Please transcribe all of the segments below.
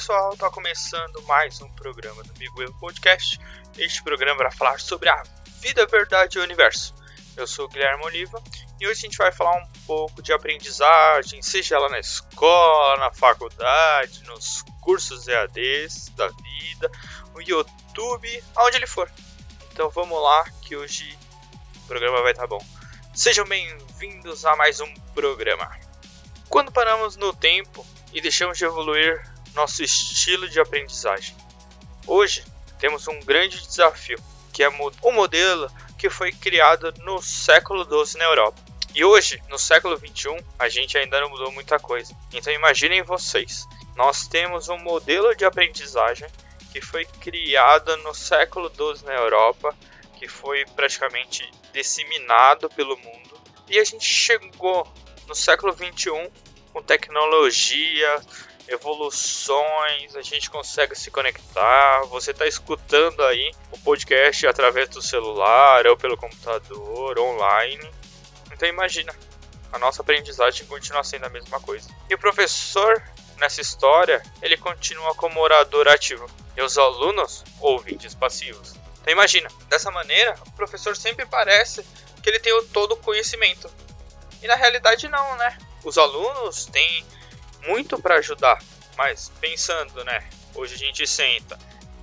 pessoal, tá começando mais um programa do Amigo Eu Podcast. Este programa vai falar sobre a vida, verdade e o universo. Eu sou o Guilherme Oliva e hoje a gente vai falar um pouco de aprendizagem, seja ela na escola, na faculdade, nos cursos EADs da vida, no YouTube, aonde ele for. Então vamos lá que hoje o programa vai estar tá bom. Sejam bem-vindos a mais um programa. Quando paramos no tempo e deixamos de evoluir nosso estilo de aprendizagem. Hoje temos um grande desafio, que é o modelo que foi criado no século XII na Europa. E hoje, no século XXI, a gente ainda não mudou muita coisa. Então imaginem vocês, nós temos um modelo de aprendizagem que foi criado no século XII na Europa, que foi praticamente disseminado pelo mundo, e a gente chegou no século XXI com tecnologia, evoluções, a gente consegue se conectar. Você está escutando aí o podcast através do celular ou pelo computador, online. Então imagina, a nossa aprendizagem continua sendo a mesma coisa. E o professor nessa história, ele continua como orador ativo e os alunos ouvintes passivos. Então imagina, dessa maneira, o professor sempre parece que ele tem todo o conhecimento. E na realidade não, né? Os alunos têm muito para ajudar, mas pensando, né? Hoje a gente senta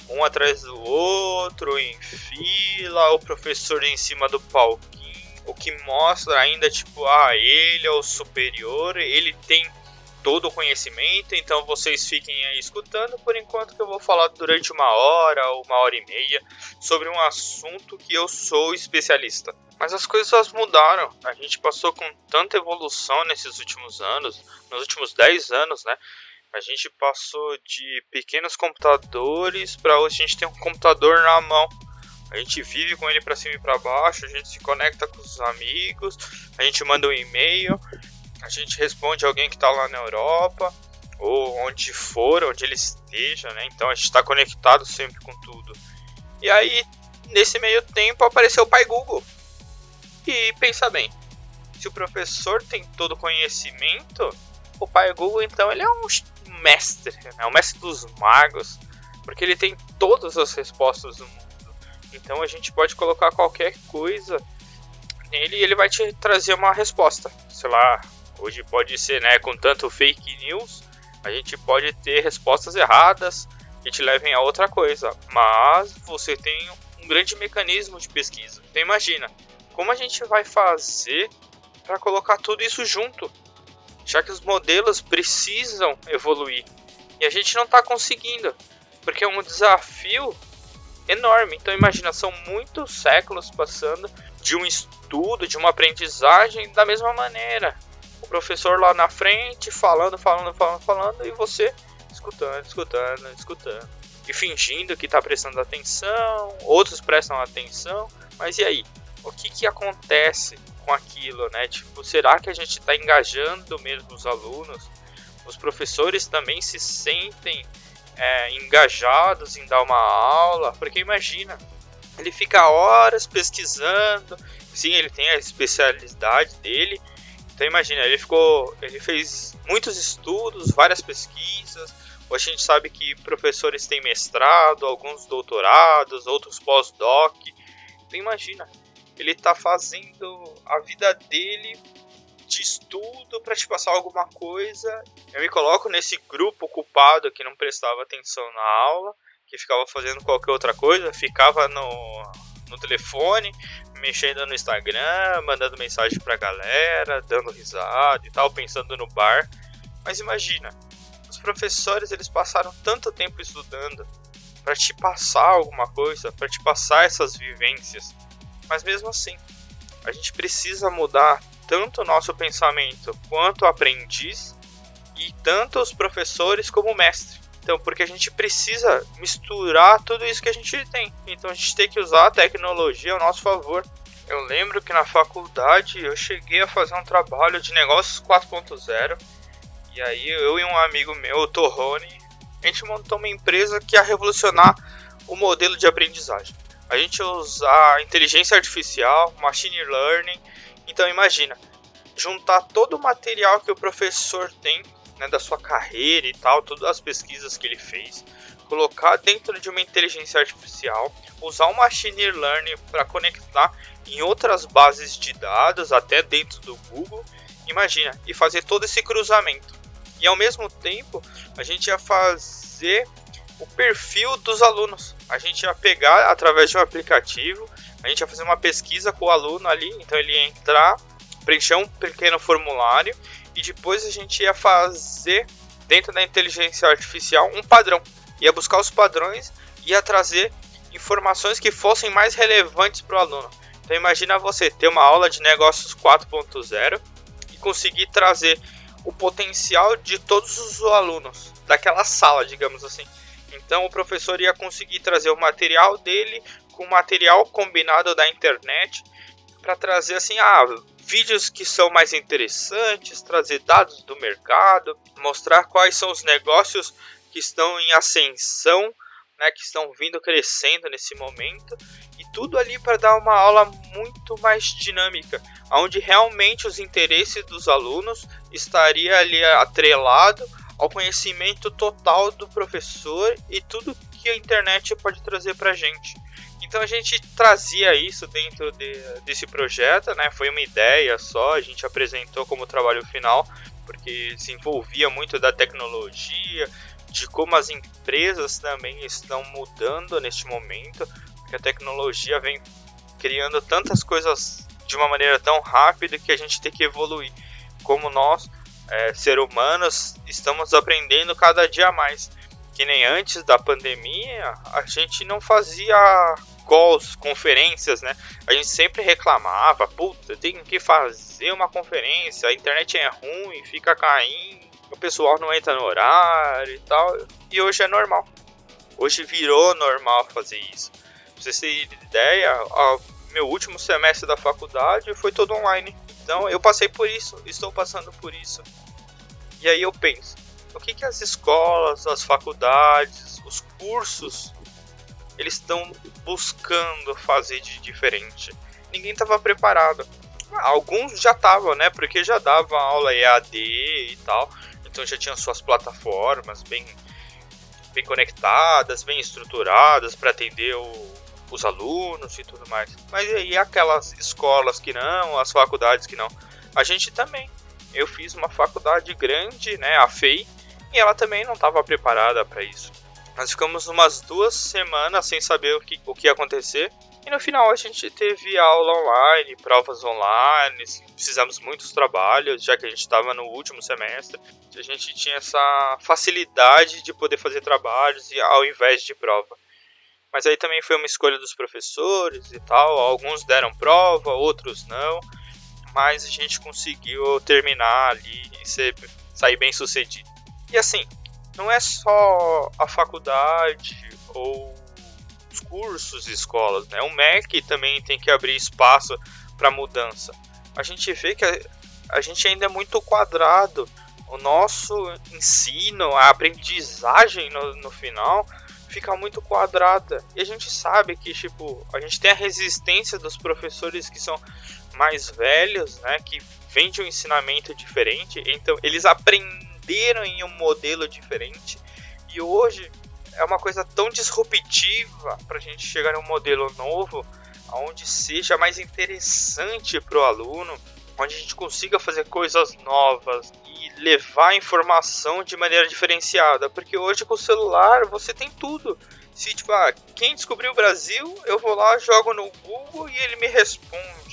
um atrás do outro, em fila, o professor em cima do palquinho, o que mostra ainda tipo, ah, ele é o superior, ele tem todo o conhecimento, então vocês fiquem aí escutando por enquanto que eu vou falar durante uma hora ou uma hora e meia sobre um assunto que eu sou especialista. Mas as coisas mudaram. A gente passou com tanta evolução nesses últimos anos, nos últimos 10 anos, né? A gente passou de pequenos computadores para hoje a gente tem um computador na mão. A gente vive com ele para cima e para baixo, a gente se conecta com os amigos, a gente manda um e-mail, a gente responde alguém que está lá na Europa ou onde for, onde ele esteja, né? Então a gente está conectado sempre com tudo. E aí, nesse meio tempo, apareceu o pai Google. E pensa bem, se o professor tem todo o conhecimento, o pai Google então ele é um mestre, é o mestre dos magos, porque ele tem todas as respostas do mundo. Então a gente pode colocar qualquer coisa nele e ele vai te trazer uma resposta. Sei lá, hoje pode ser, né, com tanto fake news, a gente pode ter respostas erradas que te levem a outra coisa, mas você tem um grande mecanismo de pesquisa. Então imagina, como a gente vai fazer para colocar tudo isso junto? Já que os modelos precisam evoluir e a gente não está conseguindo, porque é um desafio enorme. Então imagina, são muitos séculos passando de um estudo, de uma aprendizagem da mesma maneira. O professor lá na frente falando, falando, falando, falando e você escutando, escutando, escutando. E fingindo que está prestando atenção, outros prestam atenção, mas e aí? O que, que acontece com aquilo, né? Tipo, será que a gente está engajando mesmo os alunos? Os professores também se sentem é, engajados em dar uma aula? Porque imagina, ele fica horas pesquisando, sim, ele tem a especialidade dele. Então imagina, ele ficou, ele fez muitos estudos, várias pesquisas. Hoje a gente sabe que professores têm mestrado, alguns doutorados, outros pós-doc. Então imagina, ele tá fazendo a vida dele de estudo para te passar alguma coisa. Eu me coloco nesse grupo ocupado que não prestava atenção na aula, que ficava fazendo qualquer outra coisa, ficava no, no telefone, mexendo no Instagram, mandando mensagem pra galera, dando risada e tal, pensando no bar. Mas imagina, os professores eles passaram tanto tempo estudando para te passar alguma coisa, para te passar essas vivências mas mesmo assim, a gente precisa mudar tanto o nosso pensamento quanto o aprendiz e tanto os professores como o mestre. Então, porque a gente precisa misturar tudo isso que a gente tem. Então a gente tem que usar a tecnologia ao nosso favor. Eu lembro que na faculdade eu cheguei a fazer um trabalho de negócios 4.0 e aí eu e um amigo meu, o Torrone, a gente montou uma empresa que ia revolucionar o modelo de aprendizagem a gente usar inteligência artificial, machine learning. Então imagina, juntar todo o material que o professor tem né, da sua carreira e tal, todas as pesquisas que ele fez, colocar dentro de uma inteligência artificial, usar o machine learning para conectar em outras bases de dados, até dentro do Google, imagina, e fazer todo esse cruzamento. E ao mesmo tempo, a gente ia fazer o perfil dos alunos. A gente ia pegar através de um aplicativo, a gente ia fazer uma pesquisa com o aluno ali, então ele ia entrar, preencher um pequeno formulário e depois a gente ia fazer dentro da inteligência artificial um padrão. Ia buscar os padrões, ia trazer informações que fossem mais relevantes para o aluno. Então imagina você ter uma aula de negócios 4.0 e conseguir trazer o potencial de todos os alunos daquela sala, digamos assim. Então o professor ia conseguir trazer o material dele com o material combinado da internet para trazer assim, ah, vídeos que são mais interessantes, trazer dados do mercado, mostrar quais são os negócios que estão em ascensão, né, que estão vindo crescendo nesse momento e tudo ali para dar uma aula muito mais dinâmica, onde realmente os interesses dos alunos estaria ali atrelado ao conhecimento total do professor e tudo que a internet pode trazer para a gente. Então a gente trazia isso dentro de, desse projeto, né? Foi uma ideia só, a gente apresentou como trabalho final, porque se envolvia muito da tecnologia, de como as empresas também estão mudando neste momento, porque a tecnologia vem criando tantas coisas de uma maneira tão rápida que a gente tem que evoluir. Como nós, é, ser humanos, estamos aprendendo cada dia mais. Que nem antes da pandemia, a gente não fazia calls, conferências, né? A gente sempre reclamava, puta, tem que fazer uma conferência, a internet é ruim, fica caindo, o pessoal não entra no horário e tal. E hoje é normal. Hoje virou normal fazer isso. Pra vocês terem ideia, meu último semestre da faculdade foi todo online. Então eu passei por isso, estou passando por isso. E aí eu penso, o que, que as escolas, as faculdades, os cursos eles estão buscando fazer de diferente. Ninguém estava preparado. Alguns já estavam, né? Porque já davam aula EAD e tal. Então já tinham suas plataformas bem, bem conectadas, bem estruturadas para atender o, os alunos e tudo mais. Mas aí aquelas escolas que não, as faculdades que não. A gente também. Eu fiz uma faculdade grande, né? A FEI. E ela também não estava preparada para isso. Nós ficamos umas duas semanas sem saber o que, o que ia acontecer. E no final a gente teve aula online, provas online, fizemos muitos trabalhos, já que a gente estava no último semestre. A gente tinha essa facilidade de poder fazer trabalhos ao invés de prova. Mas aí também foi uma escolha dos professores e tal. Alguns deram prova, outros não. Mas a gente conseguiu terminar ali e ser, sair bem sucedido. E assim, não é só a faculdade ou os cursos e escolas, né? O MEC também tem que abrir espaço para mudança. A gente vê que a, a gente ainda é muito quadrado. O nosso ensino, a aprendizagem no, no final fica muito quadrada. E a gente sabe que, tipo, a gente tem a resistência dos professores que são mais velhos, né? Que vêm de um ensinamento diferente. Então, eles aprenderam em um modelo diferente e hoje é uma coisa tão disruptiva para a gente chegar em um modelo novo, onde seja mais interessante para o aluno, onde a gente consiga fazer coisas novas e levar informação de maneira diferenciada, porque hoje com o celular você tem tudo. Se tipo, ah, quem descobriu o Brasil, eu vou lá, jogo no Google e ele me responde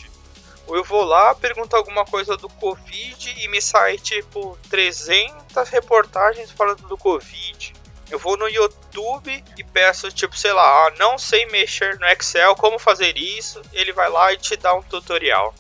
ou eu vou lá, pergunto alguma coisa do Covid e me sai tipo 300 reportagens falando do Covid. Eu vou no YouTube e peço, tipo, sei lá, ah, não sei mexer no Excel, como fazer isso. Ele vai lá e te dá um tutorial.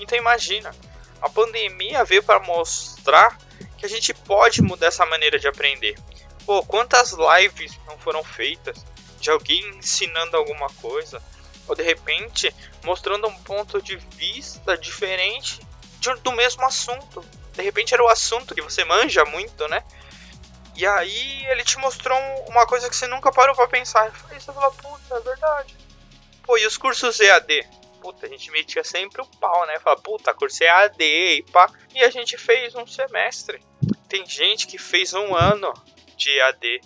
Então imagina, a pandemia veio para mostrar que a gente pode mudar essa maneira de aprender. Pô, quantas lives não foram feitas de alguém ensinando alguma coisa? ou de repente mostrando um ponto de vista diferente de, do mesmo assunto. De repente era o assunto que você manja muito, né? E aí ele te mostrou uma coisa que você nunca parou pra pensar. E você falou, puta, é verdade. Pô, e os cursos EAD? Puta, a gente metia sempre o pau, né? Fala, puta, curso EAD e pá. E a gente fez um semestre. tem gente que fez um ano de EAD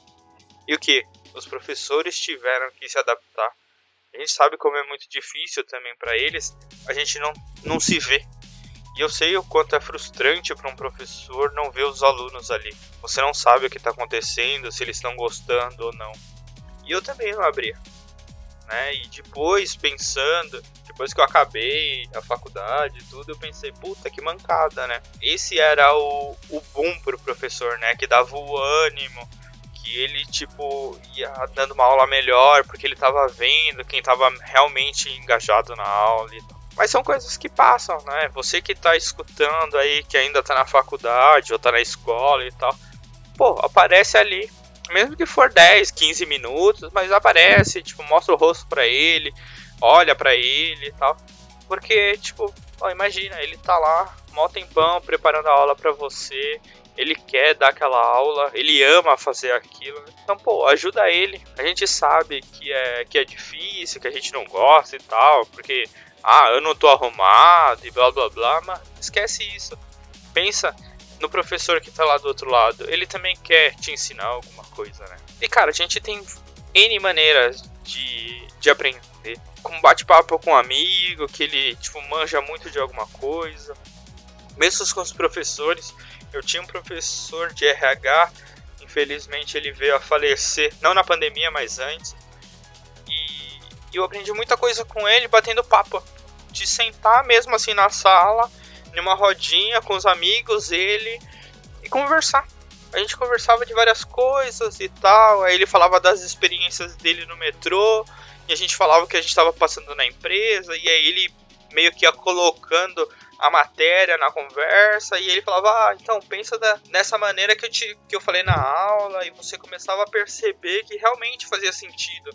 e o que? Os professores tiveram que se adaptar. A gente sabe como é muito difícil também para eles, a gente não, não se vê. E eu sei o quanto é frustrante para um professor não ver os alunos ali. Você não sabe o que está acontecendo, se eles estão gostando ou não. E eu também não abria. Né? E depois, pensando, depois que eu acabei a faculdade e tudo, eu pensei, puta, que mancada, né? Esse era o, o boom pro professor, né? Que dava o ânimo, que ele, tipo, ia dando uma aula melhor, porque ele tava vendo quem tava realmente engajado na aula e tal. Mas são coisas que passam, né? Você que tá escutando aí, que ainda tá na faculdade ou tá na escola e tal, pô, aparece ali. Mesmo que for 10, 15 minutos, mas aparece, tipo, mostra o rosto pra ele, olha pra ele e tal. Porque, tipo, ó, imagina, ele tá lá, mó tempão, preparando a aula pra você, ele quer dar aquela aula, ele ama fazer aquilo. Né? Então, pô, ajuda ele. A gente sabe que é, que é difícil, que a gente não gosta e tal, porque, ah, eu não tô arrumado e blá blá blá, mas esquece isso. Pensa no professor que tá lá do outro lado. Ele também quer te ensinar alguma coisa, né? E, cara, a gente tem N maneiras de, de aprender. Com bate-papo com um amigo, que ele, tipo, manja muito de alguma coisa. Mesmo com os professores, eu tinha um professor de RH, infelizmente ele veio a falecer, não na pandemia, mas antes. E eu aprendi muita coisa com ele batendo papo. De sentar mesmo assim na sala, numa rodinha com os amigos, ele, e conversar. A gente conversava de várias coisas e tal. Aí ele falava das experiências dele no metrô. E a gente falava o que a gente estava passando na empresa. E aí ele meio que ia colocando a matéria na conversa e ele falava, ah, então pensa da, nessa maneira que eu, te, que eu falei na aula e você começava a perceber que realmente fazia sentido.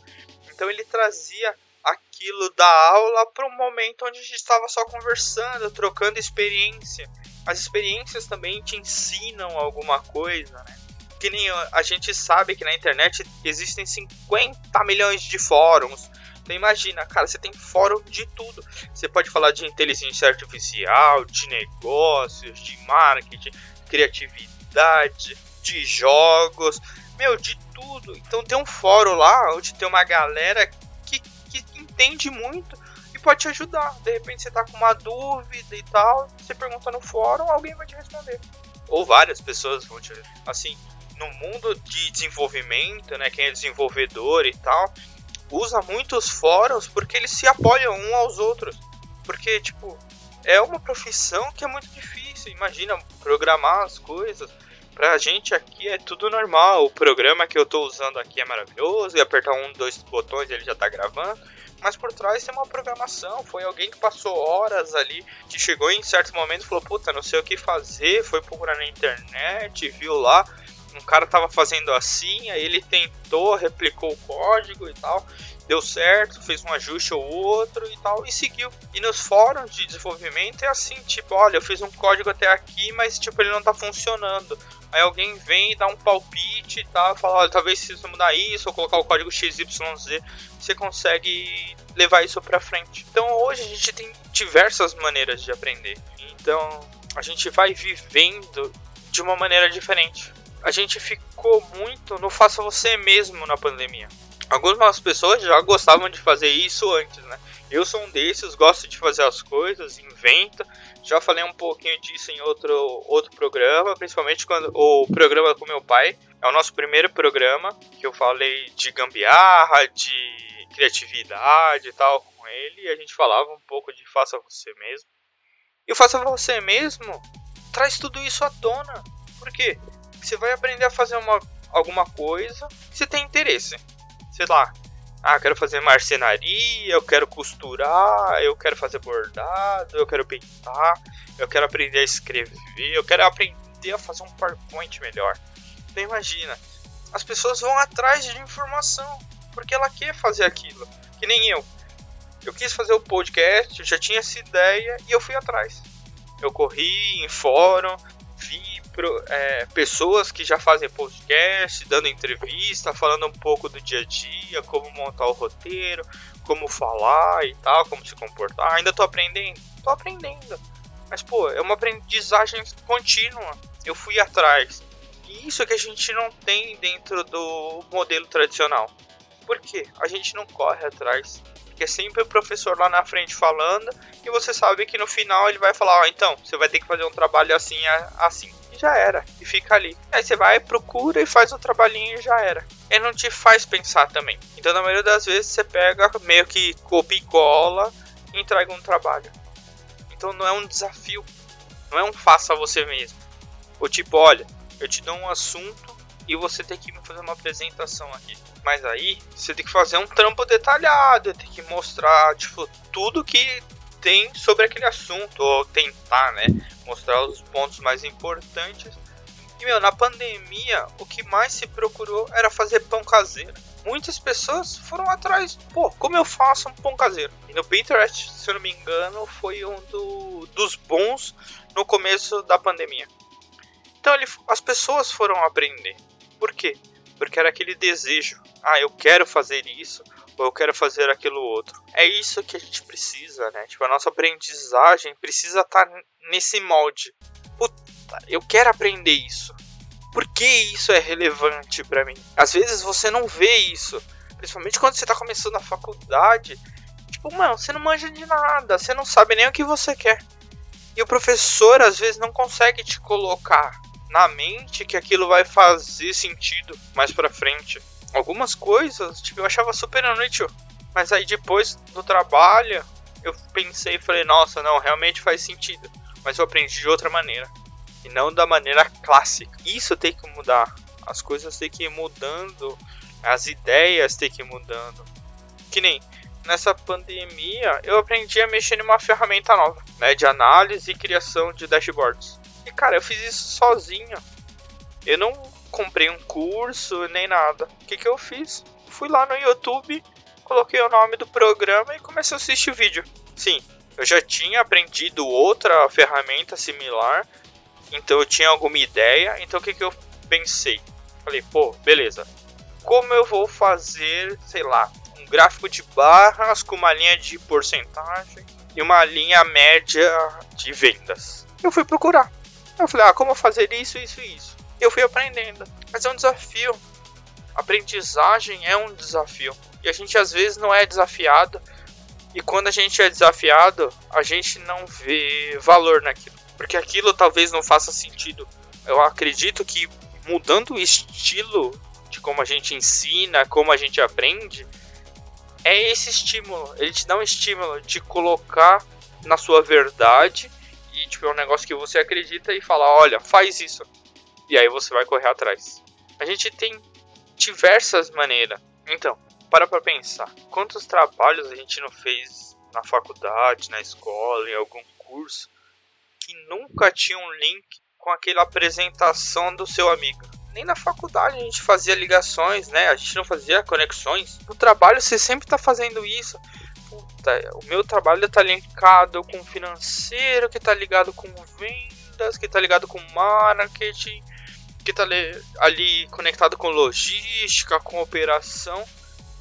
Então ele trazia aquilo da aula para um momento onde a gente estava só conversando, trocando experiência. As experiências também te ensinam alguma coisa, né? Que nem a gente sabe que na internet existem 50 milhões de fóruns, então imagina, cara, você tem fórum de tudo. Você pode falar de inteligência artificial, de negócios, de marketing, criatividade, de jogos, meu, de tudo. Então tem um fórum lá onde tem uma galera entende muito e pode te ajudar. De repente você tá com uma dúvida e tal, você pergunta no fórum, alguém vai te responder. Ou várias pessoas vão te assim, no mundo de desenvolvimento, né, quem é desenvolvedor e tal, usa muitos fóruns porque eles se apoiam um aos outros. Porque, tipo, é uma profissão que é muito difícil. Imagina programar as coisas. Pra gente aqui é tudo normal. O programa que eu tô usando aqui é maravilhoso. E apertar um, dois botões ele já tá gravando. Mas por trás tem uma programação. Foi alguém que passou horas ali, que chegou em certo momento e falou: Puta, não sei o que fazer. Foi procurar na internet, viu lá um cara tava fazendo assim, aí ele tentou, replicou o código e tal, deu certo, fez um ajuste ou outro e tal, e seguiu. E nos fóruns de desenvolvimento é assim, tipo, olha, eu fiz um código até aqui, mas tipo, ele não tá funcionando. Aí alguém vem e dá um palpite e tal, fala, olha, talvez você mudar isso, ou colocar o código XYZ, você consegue levar isso pra frente. Então hoje a gente tem diversas maneiras de aprender. Então a gente vai vivendo de uma maneira diferente a gente ficou muito no faça você mesmo na pandemia. Algumas pessoas já gostavam de fazer isso antes, né? Eu sou um desses, gosto de fazer as coisas, invento. Já falei um pouquinho disso em outro, outro programa, principalmente quando o programa com meu pai. É o nosso primeiro programa que eu falei de gambiarra, de criatividade e tal com ele. E a gente falava um pouco de faça você mesmo. E o faça você mesmo traz tudo isso à tona. Por quê? você vai aprender a fazer uma, alguma coisa você tem interesse. Sei lá, ah, quero fazer marcenaria, eu quero costurar, eu quero fazer bordado, eu quero pintar, eu quero aprender a escrever, eu quero aprender a fazer um PowerPoint melhor. Então imagina, as pessoas vão atrás de informação, porque ela quer fazer aquilo, que nem eu. Eu quis fazer o podcast, eu já tinha essa ideia e eu fui atrás. Eu corri em fórum, é, pessoas que já fazem podcast, dando entrevista, falando um pouco do dia a dia, como montar o roteiro, como falar e tal, como se comportar. Ainda tô aprendendo? Tô aprendendo. Mas, pô, é uma aprendizagem contínua. eu fui atrás. E isso é que a gente não tem dentro do modelo tradicional. Por quê? A gente não corre atrás. Porque é sempre o professor lá na frente falando e você sabe que no final ele vai falar, ó, oh, então, você vai ter que fazer um trabalho assim, assim. Já era. E fica ali. Aí você vai, procura e faz um trabalhinho e já era. Ele não te faz pensar também. Então, na maioria das vezes, você pega meio que copia e cola e entrega um trabalho. Então, não é um desafio. Não é um faça você mesmo. Ou tipo, olha, eu te dou um assunto e você tem que me fazer uma apresentação aqui. Mas aí você tem que fazer um trampo detalhado, tem que mostrar, tipo, tudo que tem sobre aquele assunto, ou tentar, né, mostrar os pontos mais importantes. E, meu, na pandemia, o que mais se procurou era fazer pão caseiro. Muitas pessoas foram atrás, pô, como eu faço um pão caseiro? E no Pinterest, se eu não me engano, foi um do, dos bons no começo da pandemia. Então ele, as pessoas foram aprender. Por quê? Porque era aquele desejo. Ah, eu quero fazer isso ou eu quero fazer aquilo outro. É isso que a gente precisa, né? Tipo, a nossa aprendizagem precisa estar tá nesse molde. Puta, eu quero aprender isso. Por que isso é relevante para mim? Às vezes você não vê isso, principalmente quando você tá começando a faculdade. Tipo, mano, você não manja de nada, você não sabe nem o que você quer. E o professor às vezes não consegue te colocar na mente que aquilo vai fazer sentido mais pra frente. Algumas coisas, tipo, eu achava super inútil. Mas aí depois do trabalho, eu pensei e falei, nossa, não, realmente faz sentido. Mas eu aprendi de outra maneira. E não da maneira clássica. Isso tem que mudar. As coisas têm que ir mudando. As ideias têm que ir mudando. Que nem nessa pandemia, eu aprendi a mexer em uma ferramenta nova, né, de análise e criação de dashboards. E cara, eu fiz isso sozinho. Eu não comprei um curso nem nada. O que, que eu fiz? Fui lá no YouTube, coloquei o nome do programa e comecei a assistir o vídeo. Sim, eu já tinha aprendido outra ferramenta similar, então eu tinha alguma ideia. Então o que, que eu pensei? Falei, pô, beleza. Como eu vou fazer, sei lá, um gráfico de barras com uma linha de porcentagem e uma linha média de vendas? Eu fui procurar. Eu falei, ah, como fazer isso, isso e isso. Eu fui aprendendo. Mas é um desafio. Aprendizagem é um desafio. E a gente às vezes não é desafiado. E quando a gente é desafiado, a gente não vê valor naquilo. Porque aquilo talvez não faça sentido. Eu acredito que mudando o estilo de como a gente ensina, como a gente aprende, é esse estímulo. Ele te dá um estímulo de colocar na sua verdade e tipo, é um negócio que você acredita e fala, olha, faz isso. E aí você vai correr atrás. A gente tem diversas maneiras. Então, para pra pensar. Quantos trabalhos a gente não fez na faculdade, na escola, em algum curso, que nunca tinha um link com aquela apresentação do seu amigo. Nem na faculdade a gente fazia ligações, né? A gente não fazia conexões. No trabalho você sempre está fazendo isso puta, o meu trabalho está linkado com financeiro, que está ligado com vendas, que está ligado com marketing, que está ali conectado com logística, com operação.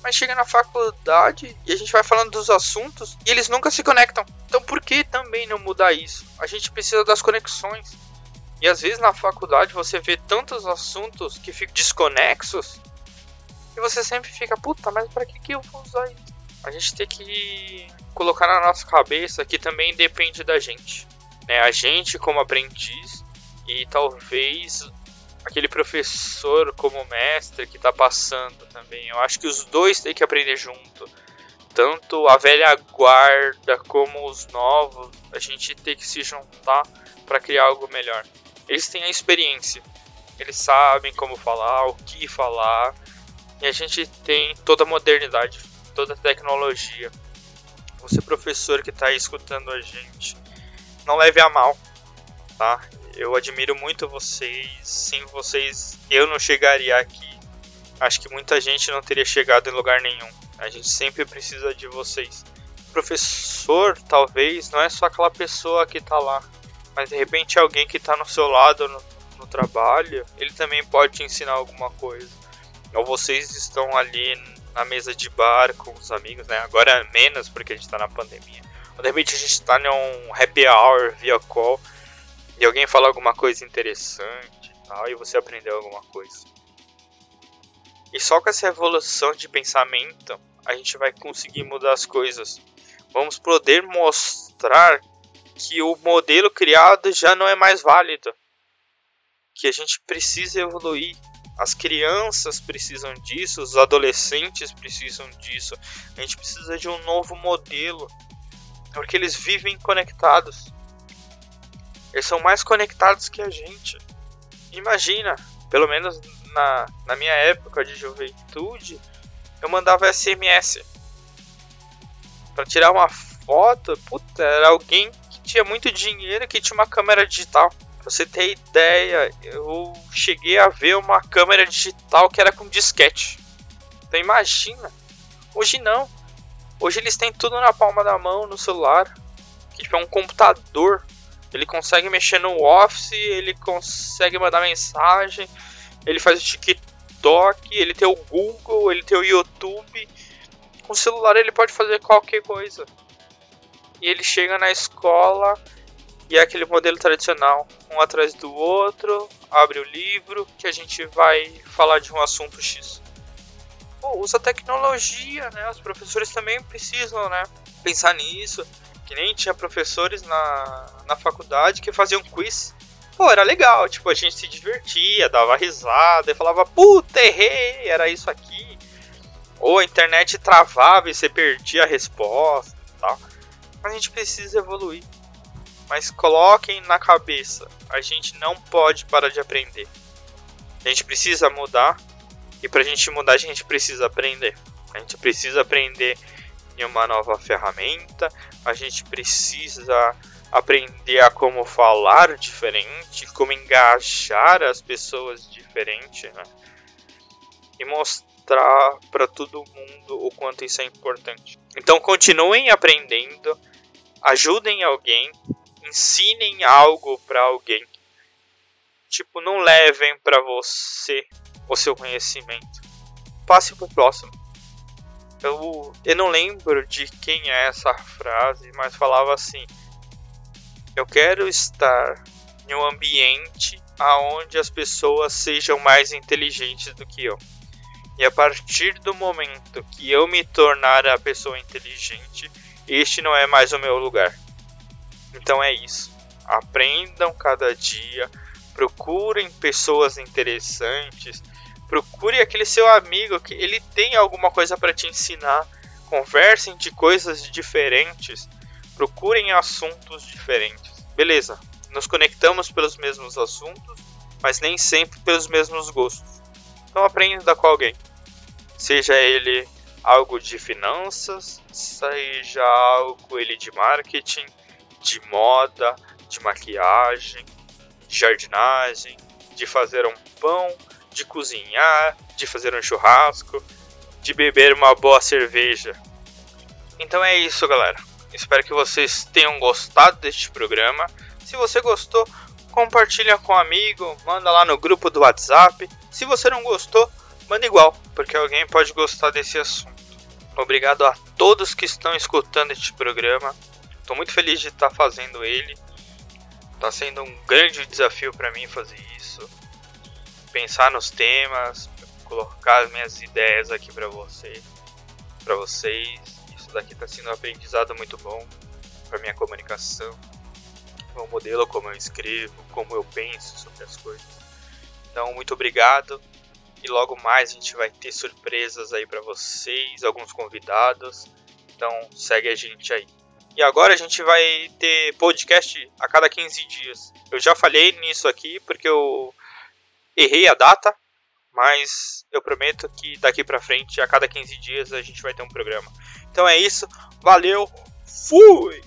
Mas chega na faculdade e a gente vai falando dos assuntos e eles nunca se conectam. Então por que também não mudar isso? A gente precisa das conexões. E às vezes na faculdade você vê tantos assuntos que ficam desconexos e você sempre fica, puta, mas para que, que eu vou usar isso? a gente tem que colocar na nossa cabeça que também depende da gente. Né? A gente como aprendiz e talvez aquele professor como mestre que está passando também. Eu acho que os dois têm que aprender junto. Tanto a velha guarda como os novos, a gente tem que se juntar para criar algo melhor. Eles têm a experiência, eles sabem como falar, o que falar, e a gente tem toda a modernidade toda a tecnologia. Você, professor que está escutando a gente, não leve a mal, tá? Eu admiro muito vocês. Sem vocês, eu não chegaria aqui. Acho que muita gente não teria chegado em lugar nenhum. A gente sempre precisa de vocês. professor, talvez, não é só aquela pessoa que está lá, mas de repente alguém que está no seu lado no, no trabalho, ele também pode te ensinar alguma coisa. Ou vocês estão ali na mesa de bar com os amigos, né? Agora menos porque a gente tá na pandemia. Ou de repente a gente tá num happy hour via call e alguém fala alguma coisa interessante e tal, e você aprendeu alguma coisa. E só com essa evolução de pensamento a gente vai conseguir mudar as coisas. Vamos poder mostrar que o modelo criado já não é mais válido. Que a gente precisa evoluir. As crianças precisam disso, os adolescentes precisam disso. A gente precisa de um novo modelo. Porque eles vivem conectados. Eles são mais conectados que a gente. Imagina, pelo menos na, na minha época de juventude, eu mandava SMS. Para tirar uma foto, puta, era alguém que tinha muito dinheiro que tinha uma câmera digital. Pra você ter ideia, eu cheguei a ver uma câmera digital que era com disquete. Então imagina. Hoje não. Hoje eles têm tudo na palma da mão, no celular. Que tipo, é um computador. Ele consegue mexer no Office, ele consegue mandar mensagem, ele faz o TikTok, ele tem o Google, ele tem o YouTube. Com o celular ele pode fazer qualquer coisa. E ele chega na escola e é aquele modelo tradicional, um atrás do outro, abre o livro que a gente vai falar de um assunto X. Pô, usa tecnologia, né? Os professores também precisam, né? Pensar nisso. Que nem tinha professores na, na faculdade que faziam quiz pô, era legal, tipo, a gente se divertia, dava risada e falava, puta, errei, era isso aqui. Ou a internet travava e você perdia a resposta e tal. Mas a gente precisa evoluir. Mas coloquem na cabeça, a gente não pode parar de aprender. A gente precisa mudar e pra gente mudar a gente precisa aprender. A gente precisa aprender em uma nova ferramenta, a gente precisa aprender a como falar diferente, como engajar as pessoas diferente, né? E mostrar para todo mundo o quanto isso é importante. Então continuem aprendendo, ajudem alguém, ensinem algo para alguém. Tipo, não levem para você o seu conhecimento. Passe pro próximo. Eu, eu não lembro de quem é essa frase, mas falava assim: eu quero estar em um ambiente aonde as pessoas sejam mais inteligentes do que eu. E a partir do momento que eu me tornar a pessoa inteligente, este não é mais o meu lugar. Então é isso. Aprendam cada dia, procurem pessoas interessantes, procure aquele seu amigo que ele tem alguma coisa para te ensinar, conversem de coisas diferentes procurem assuntos diferentes. Beleza, nos conectamos pelos mesmos assuntos, mas nem sempre pelos mesmos gostos. Então aprenda com alguém. Seja ele algo de finanças, seja algo ele de marketing, de moda, de maquiagem, de jardinagem, de fazer um pão, de cozinhar, de fazer um churrasco, de beber uma boa cerveja. Então é isso, galera. Espero que vocês tenham gostado deste programa. Se você gostou, compartilha com um amigo, manda lá no grupo do WhatsApp. Se você não gostou, manda igual, porque alguém pode gostar desse assunto. Obrigado a todos que estão escutando este programa. Estou muito feliz de estar fazendo ele. Está sendo um grande desafio para mim fazer isso. Pensar nos temas, colocar as minhas ideias aqui para você, para vocês isso daqui está sendo um aprendizado muito bom para minha comunicação, o modelo como eu escrevo, como eu penso sobre as coisas. Então, muito obrigado. E logo mais a gente vai ter surpresas aí para vocês, alguns convidados. Então, segue a gente aí. E agora a gente vai ter podcast a cada 15 dias. Eu já falei nisso aqui porque eu errei a data, mas eu prometo que daqui para frente, a cada 15 dias, a gente vai ter um programa. Então é isso, valeu, fui!